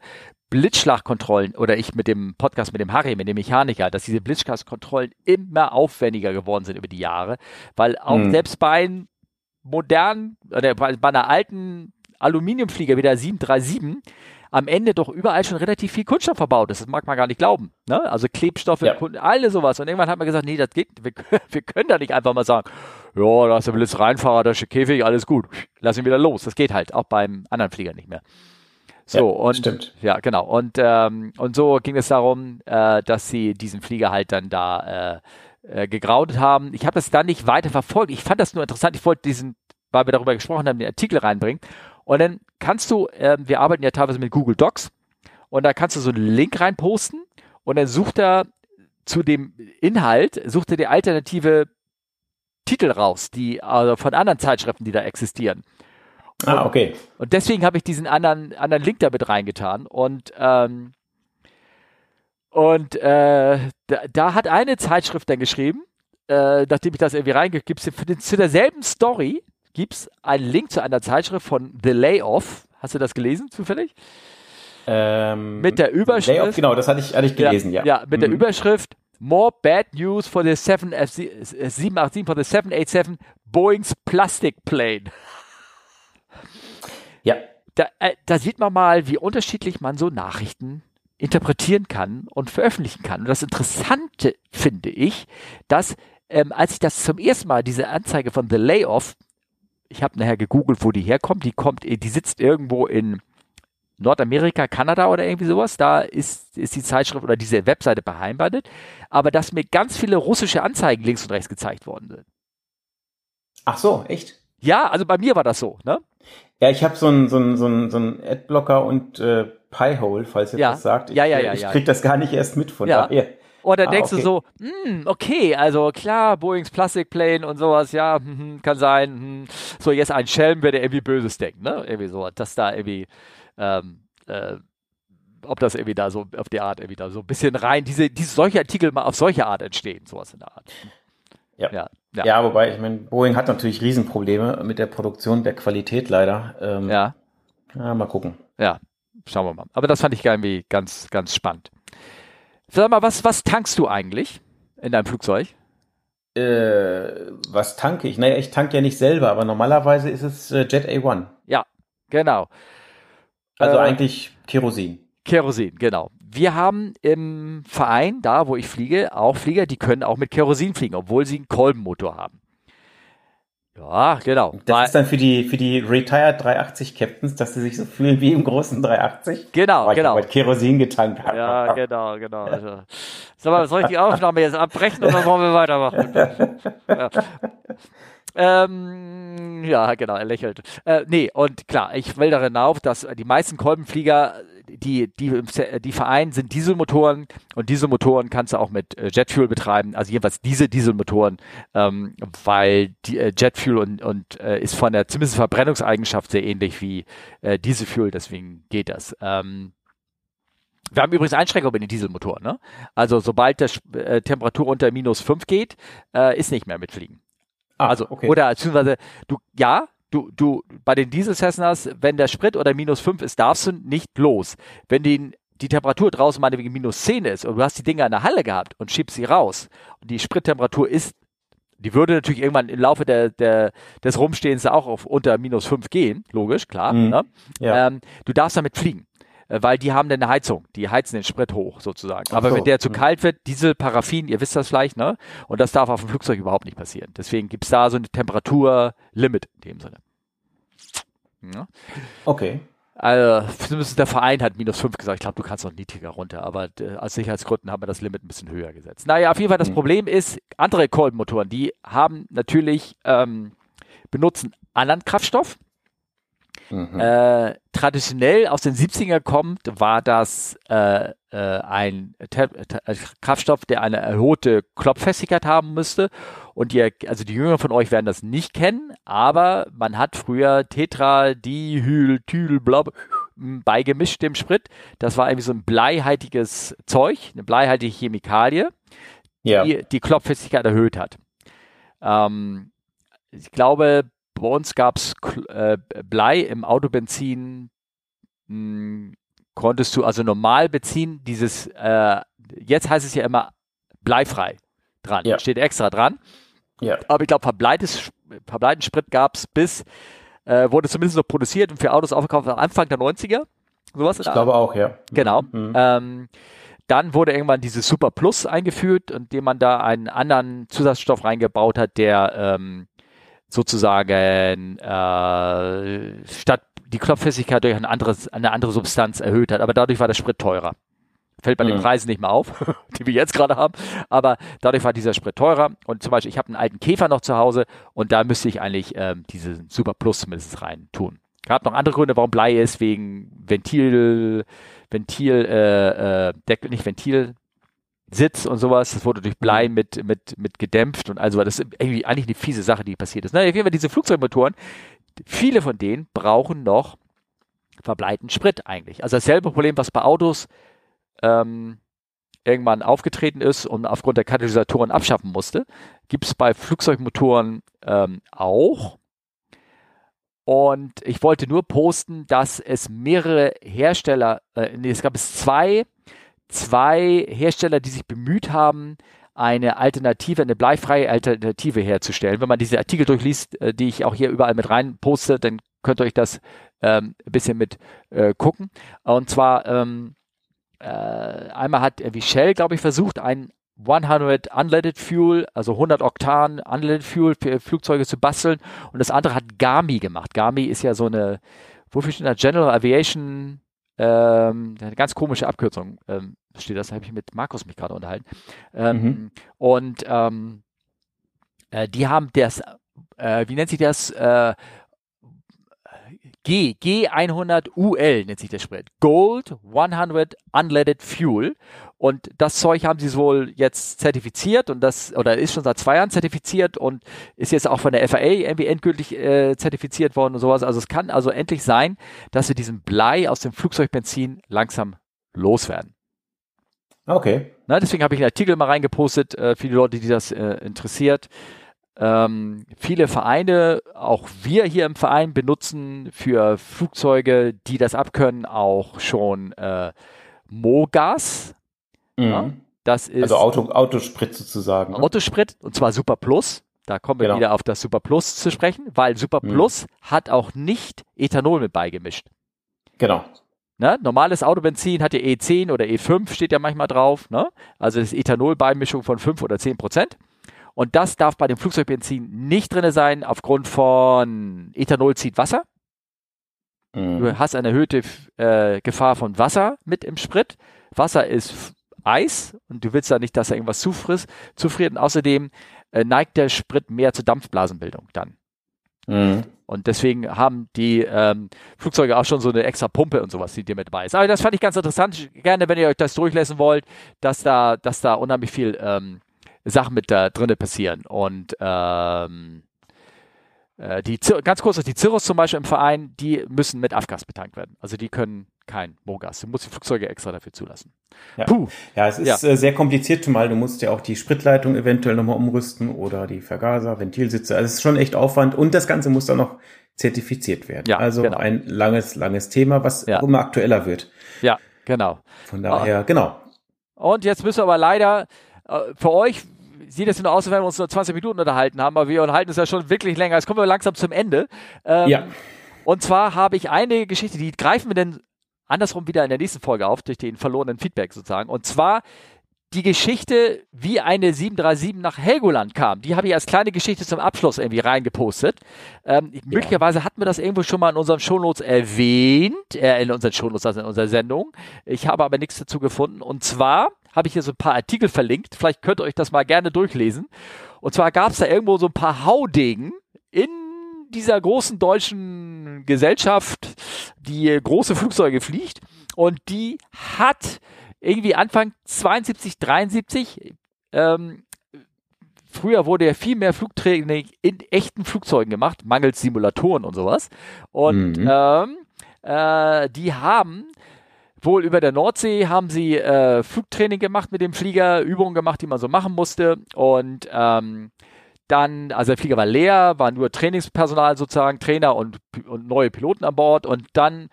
Speaker 2: Blitzschlagkontrollen oder ich mit dem Podcast mit dem Harry, mit dem Mechaniker, dass diese Blitzschlagkontrollen immer aufwendiger geworden sind über die Jahre, weil auch mhm. selbst bei einem modernen oder bei einer alten Aluminiumflieger wie der 737 am Ende doch überall schon relativ viel Kunststoff verbaut ist. Das mag man gar nicht glauben. Ne? Also Klebstoffe, ja. alle sowas. Und irgendwann hat man gesagt, nee, das geht, wir, wir können da nicht einfach mal sagen, ja, da ist der Blitz reinfahrer, da ist der Käfig, alles gut. Lass ihn wieder los. Das geht halt, auch beim anderen Flieger nicht mehr. So, ja, und
Speaker 1: stimmt.
Speaker 2: ja, genau. Und, ähm, und so ging es darum, äh, dass sie diesen Flieger halt dann da äh, äh, gegraudet haben. Ich habe das dann nicht weiter verfolgt. Ich fand das nur interessant. Ich wollte diesen, weil wir darüber gesprochen haben, den Artikel reinbringen. Und dann kannst du, äh, wir arbeiten ja teilweise mit Google Docs und da kannst du so einen Link reinposten und dann sucht er zu dem Inhalt, sucht er die alternative Titel raus, die also von anderen Zeitschriften, die da existieren.
Speaker 1: ah, okay.
Speaker 2: Und deswegen habe ich diesen anderen, anderen Link da mit reingetan. Und, ähm, und äh, da, da, hat eine Zeitschrift dann geschrieben, äh, nachdem ich das irgendwie reingegeben habe, zu derselben Story gibt es einen Link zu einer Zeitschrift von The Layoff. Hast du das gelesen zufällig?
Speaker 1: Ähm,
Speaker 2: mit der Überschrift. Layoff,
Speaker 1: genau, das hatte ich, hatte ich gelesen, ja.
Speaker 2: Ja, ja mit mhm. der Überschrift More bad news for the 787 for the 787 Boeing's Plastic Plane.
Speaker 1: Ja.
Speaker 2: Da, äh, da sieht man mal, wie unterschiedlich man so Nachrichten interpretieren kann und veröffentlichen kann. Und das Interessante finde ich, dass ähm, als ich das zum ersten Mal, diese Anzeige von The Layoff ich habe nachher gegoogelt, wo die herkommt. Die kommt, die sitzt irgendwo in Nordamerika, Kanada oder irgendwie sowas. Da ist, ist die Zeitschrift oder diese Webseite beheimatet. Aber dass mir ganz viele russische Anzeigen links und rechts gezeigt worden sind.
Speaker 1: Ach so, echt?
Speaker 2: Ja, also bei mir war das so, ne?
Speaker 1: Ja, ich habe so einen so einen, so einen, so einen Adblocker und äh, Piehole, falls ihr ja. das sagt. Ich,
Speaker 2: ja, ja, ja.
Speaker 1: Ich
Speaker 2: ja,
Speaker 1: krieg das gar nicht erst mit von ja. daher.
Speaker 2: Und dann ah, denkst okay. du so, hm, okay, also klar, Boeings Plastic Plane und sowas, ja, hm, hm, kann sein. Hm. So, jetzt ein Schelm, wer der irgendwie Böses denkt, ne? Irgendwie so, dass da irgendwie, ähm, äh, ob das irgendwie da so auf die Art irgendwie da so ein bisschen rein, diese, diese solche Artikel mal auf solche Art entstehen, sowas in der Art.
Speaker 1: Ja. Ja, ja. ja wobei, ich meine, Boeing hat natürlich Riesenprobleme mit der Produktion der Qualität leider.
Speaker 2: Ähm, ja.
Speaker 1: ja. Mal gucken.
Speaker 2: Ja, schauen wir mal. Aber das fand ich irgendwie ganz, ganz spannend. Sag mal, was, was tankst du eigentlich in deinem Flugzeug?
Speaker 1: Äh, was tanke ich? Naja, ich tanke ja nicht selber, aber normalerweise ist es äh, Jet A1.
Speaker 2: Ja, genau.
Speaker 1: Also äh, eigentlich Kerosin.
Speaker 2: Kerosin, genau. Wir haben im Verein, da wo ich fliege, auch Flieger, die können auch mit Kerosin fliegen, obwohl sie einen Kolbenmotor haben. Ja, genau.
Speaker 1: Das Weil, ist dann für die, für die Retired 380 Captains, dass sie sich so fühlen wie im großen 380.
Speaker 2: Genau, Weil genau.
Speaker 1: Ich Kerosin getankt
Speaker 2: habe. Ja, genau, genau. Also, sag mal, soll ich die Aufnahme jetzt abbrechen oder wollen wir weitermachen? ja. Ähm, ja, genau, er lächelt. Äh, nee, und klar, ich will darin auf, dass die meisten Kolbenflieger, die, die, die vereinen, sind Dieselmotoren und Dieselmotoren kannst du auch mit äh, Jetfuel betreiben, also jedenfalls diese Dieselmotoren, ähm, weil die, äh, Jetfuel und, und äh, ist von der zumindest Verbrennungseigenschaft sehr ähnlich wie äh, Dieselfuel, deswegen geht das. Ähm, wir haben übrigens Einschränkungen bei den Dieselmotoren. Ne? Also sobald die äh, Temperatur unter minus 5 geht, äh, ist nicht mehr mitfliegen. Ah, also, okay. oder beziehungsweise, du, ja, du, du, bei den Diesel Cessnas, wenn der Sprit oder minus 5 ist, darfst du nicht los. Wenn die, die Temperatur draußen meinetwegen minus 10 ist und du hast die Dinger in der Halle gehabt und schiebst sie raus und die Sprittemperatur ist, die würde natürlich irgendwann im Laufe der, der, des Rumstehens auch auf unter minus 5 gehen, logisch, klar. Mhm. Ne? Ja. Ähm, du darfst damit fliegen. Äh, weil die haben eine Heizung, die heizen den Sprit hoch sozusagen. Aber so. wenn der zu mhm. kalt wird, Diesel, Paraffin, ihr wisst das vielleicht, ne? Und das darf auf dem Flugzeug überhaupt nicht passieren. Deswegen gibt es da so eine Temperaturlimit in dem Sinne.
Speaker 1: Ja. Okay.
Speaker 2: Also, zumindest der Verein hat minus 5 gesagt. Ich glaube, du kannst noch niedriger runter, aber äh, aus Sicherheitsgründen haben wir das Limit ein bisschen höher gesetzt. Naja, auf jeden Fall das mhm. Problem ist, andere Kolbenmotoren, die haben natürlich, ähm, benutzen anderen Kraftstoff. Mhm. Äh, traditionell aus den 70er kommt, war das äh, äh, ein äh, Kraftstoff, der eine erhöhte Klopffestigkeit haben müsste. Und die, also die Jünger von euch werden das nicht kennen, aber man hat früher Tetra, Dihyl, Tyl, Blob beigemischt dem Sprit. Das war irgendwie so ein bleihaltiges Zeug, eine bleihaltige Chemikalie, ja. die die Klopffestigkeit erhöht hat. Ähm, ich glaube, bei uns gab es äh, Blei im Autobenzin, mh, hm, konntest du also normal beziehen, dieses, äh, jetzt heißt es ja immer bleifrei dran, ja. steht extra dran. Ja. Aber ich glaube, verbleiten Sprit gab es bis, äh, wurde zumindest noch produziert und für Autos aufgekauft Anfang der 90er.
Speaker 1: Sowas ich glaube auch, ja.
Speaker 2: Genau. Mhm. Ähm, dann wurde irgendwann dieses Super Plus eingeführt, indem man da einen anderen Zusatzstoff reingebaut hat, der ähm, sozusagen äh, statt die Klopffestigkeit durch ein anderes, eine andere Substanz erhöht hat. Aber dadurch war der Sprit teurer. Fällt bei mhm. den Preisen nicht mehr auf, die wir jetzt gerade haben. Aber dadurch war dieser Sprit teurer. Und zum Beispiel, ich habe einen alten Käfer noch zu Hause und da müsste ich eigentlich ähm, diese Super Plus zumindest rein tun. Gab noch andere Gründe, warum Blei ist, wegen Ventil, Ventil, äh, äh, Deckel, nicht Ventil, Sitz und sowas, das wurde durch Blei mhm. mit, mit, mit gedämpft und also war das irgendwie eigentlich eine fiese Sache, die passiert ist. Na, auf jeden Fall diese Flugzeugmotoren, viele von denen brauchen noch verbleiten Sprit eigentlich. Also dasselbe Problem, was bei Autos ähm, irgendwann aufgetreten ist und aufgrund der Katalysatoren abschaffen musste, gibt es bei Flugzeugmotoren ähm, auch. Und ich wollte nur posten, dass es mehrere Hersteller, äh, nee, es gab es zwei zwei Hersteller, die sich bemüht haben, eine Alternative, eine bleifreie Alternative herzustellen. Wenn man diese Artikel durchliest, äh, die ich auch hier überall mit rein poste, dann könnt ihr euch das ähm, ein bisschen mit äh, gucken. Und zwar ähm, äh, einmal hat wie Shell, glaube ich, versucht, ein 100 Unleaded Fuel, also 100 Oktan Unleaded Fuel für Flugzeuge zu basteln. Und das andere hat Gami gemacht. Gami ist ja so eine, wofür steht da? General Aviation ähm, eine ganz komische Abkürzung ähm, steht das, habe ich mit Markus mich gerade unterhalten. Ähm, mhm. Und ähm, äh, die haben das, äh, wie nennt sich das? Äh, G, G100UL nennt sich der Sprit. Gold 100 Unleaded Fuel. Und das Zeug haben sie wohl jetzt zertifiziert und das, oder ist schon seit zwei Jahren zertifiziert und ist jetzt auch von der FAA irgendwie endgültig äh, zertifiziert worden und sowas. Also es kann also endlich sein, dass wir diesen Blei aus dem Flugzeugbenzin langsam loswerden.
Speaker 1: Okay.
Speaker 2: Na, deswegen habe ich einen Artikel mal reingepostet äh, für die Leute, die das äh, interessiert. Ähm, viele Vereine, auch wir hier im Verein, benutzen für Flugzeuge, die das abkönnen, auch schon äh, Mogas.
Speaker 1: Mhm. Ja, das ist also Auto, Autosprit sozusagen.
Speaker 2: Ne? Autosprit und zwar Super Plus. Da kommen wir genau. wieder auf das Super Plus zu sprechen, weil Super mhm. Plus hat auch nicht Ethanol mit beigemischt.
Speaker 1: Genau.
Speaker 2: Ne? Normales Autobenzin hat ja E10 oder E5, steht ja manchmal drauf. Ne? Also das ist Ethanolbeimischung von 5 oder 10 Prozent. Und das darf bei dem Flugzeugbenzin nicht drin sein, aufgrund von Ethanol zieht Wasser. Mhm. Du hast eine erhöhte äh, Gefahr von Wasser mit im Sprit. Wasser ist Eis und du willst da nicht, dass er irgendwas zufrisst, zufriert. Und außerdem äh, neigt der Sprit mehr zur Dampfblasenbildung dann. Mhm. Und deswegen haben die ähm, Flugzeuge auch schon so eine extra Pumpe und sowas, die dir mit dabei ist. Aber das fand ich ganz interessant. Gerne, wenn ihr euch das durchlesen wollt, dass da, dass da unheimlich viel ähm, Sachen mit da drinnen passieren. Und ähm, äh, die, ganz kurz, die Cirrus zum Beispiel im Verein, die müssen mit Afgas betankt werden. Also die können kein Mogas. Du musst die Flugzeuge extra dafür zulassen.
Speaker 1: Ja, Puh. ja es ist ja. Äh, sehr kompliziert, zumal du musst ja auch die Spritleitung eventuell nochmal umrüsten oder die Vergaser, Ventilsitze. Also es ist schon echt Aufwand und das Ganze muss dann noch zertifiziert werden. Ja, also genau. ein langes, langes Thema, was ja. immer aktueller wird.
Speaker 2: Ja, genau.
Speaker 1: Von daher, oh. genau.
Speaker 2: Und jetzt müssen wir aber leider äh, für euch sieht es nur aus, als wenn wir uns nur 20 Minuten unterhalten haben, aber wir unterhalten es ja schon wirklich länger. Jetzt kommen wir langsam zum Ende. Ähm, ja. Und zwar habe ich eine Geschichte, die greifen wir denn andersrum wieder in der nächsten Folge auf, durch den verlorenen Feedback sozusagen. Und zwar die Geschichte, wie eine 737 nach Helgoland kam. Die habe ich als kleine Geschichte zum Abschluss irgendwie reingepostet. Ähm, ja. Möglicherweise hatten wir das irgendwo schon mal in unseren Shownotes erwähnt, äh, in unseren Shownotes, also in unserer Sendung. Ich habe aber nichts dazu gefunden. Und zwar habe ich hier so ein paar Artikel verlinkt. Vielleicht könnt ihr euch das mal gerne durchlesen. Und zwar gab es da irgendwo so ein paar Haudegen in dieser großen deutschen Gesellschaft, die große Flugzeuge fliegt. Und die hat irgendwie Anfang 72, 73, ähm, früher wurde ja viel mehr Flugtraining in echten Flugzeugen gemacht, mangels Simulatoren und sowas. Und mhm. ähm, äh, die haben wohl über der Nordsee haben sie äh, Flugtraining gemacht mit dem Flieger, Übungen gemacht, die man so machen musste. Und ähm, dann, also der Flieger war leer, war nur Trainingspersonal sozusagen, Trainer und, und neue Piloten an Bord. Und dann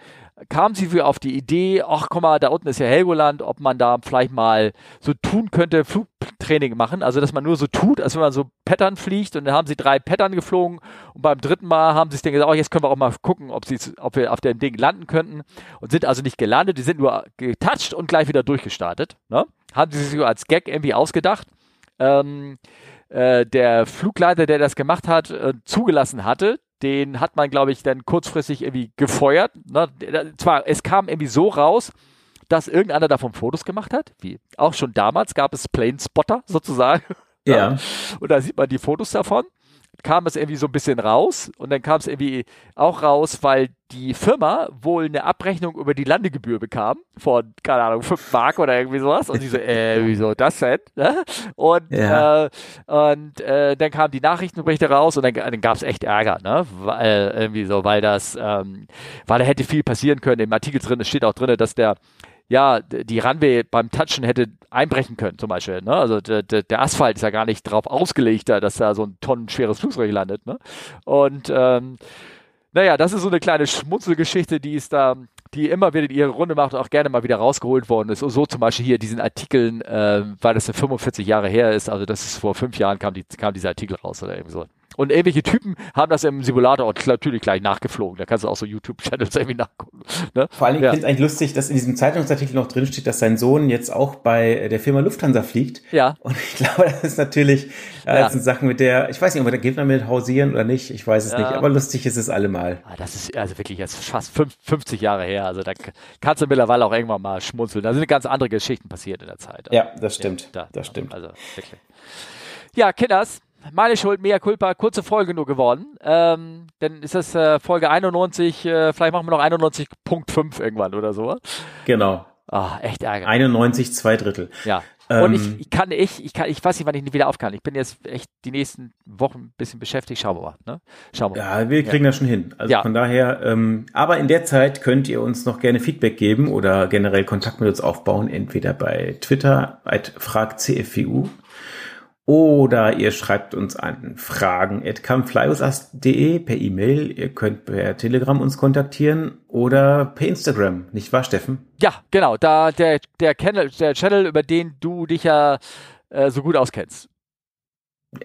Speaker 2: kam sie für auf die Idee, ach guck mal, da unten ist ja Helgoland, ob man da vielleicht mal so tun könnte, Flugtraining machen. Also dass man nur so tut, als wenn man so Pattern fliegt. Und dann haben sie drei Pattern geflogen und beim dritten Mal haben sie sich dann gesagt, oh, jetzt können wir auch mal gucken, ob, ob wir auf dem Ding landen könnten. Und sind also nicht gelandet, die sind nur getoucht und gleich wieder durchgestartet. Ne? Haben sie sich als Gag irgendwie ausgedacht. Ähm, äh, der Flugleiter, der das gemacht hat, äh, zugelassen hatte, den hat man, glaube ich, dann kurzfristig irgendwie gefeuert. Ne? Zwar, es kam irgendwie so raus, dass irgendeiner davon Fotos gemacht hat, wie auch schon damals gab es Plane Spotter sozusagen. Ja. Und da sieht man die Fotos davon kam es irgendwie so ein bisschen raus und dann kam es irgendwie auch raus, weil die Firma wohl eine Abrechnung über die Landegebühr bekam von, keine Ahnung, 5 Mark oder irgendwie sowas und die so, äh, wieso das denn? Ne? Und, ja. äh, und äh, dann kamen die Nachrichtenberichte raus und dann, dann gab es echt Ärger, ne? Weil, irgendwie so, weil das, ähm, weil da hätte viel passieren können. Im Artikel drin, es steht auch drin, dass der ja, die Runway beim Touchen hätte einbrechen können, zum Beispiel. Ne? Also der, der, Asphalt ist ja gar nicht drauf ausgelegt, dass da so ein tonnenschweres Flugzeug landet. Ne? Und ähm, naja, das ist so eine kleine Schmutzelgeschichte, die ist da, die immer wieder ihre Runde macht und auch gerne mal wieder rausgeholt worden ist. So zum Beispiel hier diesen Artikeln, äh, weil das 45 Jahre her ist, also das ist vor fünf Jahren kam, die, kam dieser Artikel raus oder irgendwie so. Und irgendwelche Typen haben das im Simulator auch natürlich gleich nachgeflogen. Da kannst du auch so YouTube-Channels irgendwie nachgucken.
Speaker 1: Ne? Vor allem, ja. ich finde es eigentlich lustig, dass in diesem Zeitungsartikel noch drinsteht, dass sein Sohn jetzt auch bei der Firma Lufthansa fliegt. Ja. Und ich glaube, das ist natürlich, äh, ja. das sind Sachen, mit der, ich weiß nicht, ob er da man mit hausieren oder nicht, ich weiß es ja. nicht, aber lustig ist es allemal.
Speaker 2: Ah, das ist also wirklich jetzt fast 50 Jahre her, also da kannst du mittlerweile auch irgendwann mal schmunzeln. Da sind ganz andere Geschichten passiert in der Zeit.
Speaker 1: Ja, das stimmt. Ja, da, das stimmt. Also wirklich.
Speaker 2: Ja, Kinders, meine Schuld, mea culpa, kurze Folge nur geworden. Ähm, dann ist das äh, Folge 91, äh, vielleicht machen wir noch 91.5 irgendwann oder so.
Speaker 1: Genau.
Speaker 2: Ah, echt Ärger.
Speaker 1: 91, zwei Drittel.
Speaker 2: Ja. Ähm, und ich, ich, kann, ich, ich kann, ich weiß nicht, wann ich wieder auf kann. Ich bin jetzt echt die nächsten Wochen ein bisschen beschäftigt. Schauen wir mal. Ne?
Speaker 1: Schauen wir mal. Ja, wir kriegen ja. das schon hin. Also ja. von daher, ähm, aber in der Zeit könnt ihr uns noch gerne Feedback geben oder generell Kontakt mit uns aufbauen, entweder bei Twitter, fragcfwu oder ihr schreibt uns an fragen.camflyusast.de per E-Mail. Ihr könnt per Telegram uns kontaktieren oder per Instagram, nicht wahr, Steffen?
Speaker 2: Ja, genau. Da der, der, Channel, der Channel, über den du dich ja äh, so gut auskennst.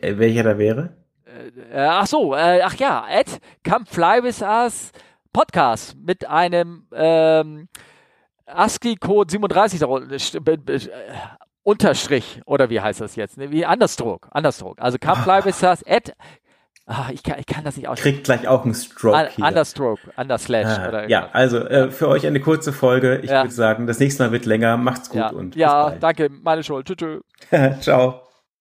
Speaker 1: Äh, welcher da wäre?
Speaker 2: Äh, äh ach so, äh, ach ja, at Come Fly With Us Podcast mit einem ähm, ASCII-Code 37 Unterstrich, oder wie heißt das jetzt? Wie Understroke, Understroke. Also Kampfleibestars at Ah, ich, kann, ich kann das nicht aussprechen.
Speaker 1: Kriegt gleich auch einen Stroke Un
Speaker 2: hier. Understroke, Underslash.
Speaker 1: Ah, oder ja, also äh, für euch eine kurze Folge. Ich ja. würde sagen, das nächste Mal wird länger. Macht's gut
Speaker 2: ja.
Speaker 1: und
Speaker 2: Ja, danke, meine Schuld. Tschüss.
Speaker 1: Ciao.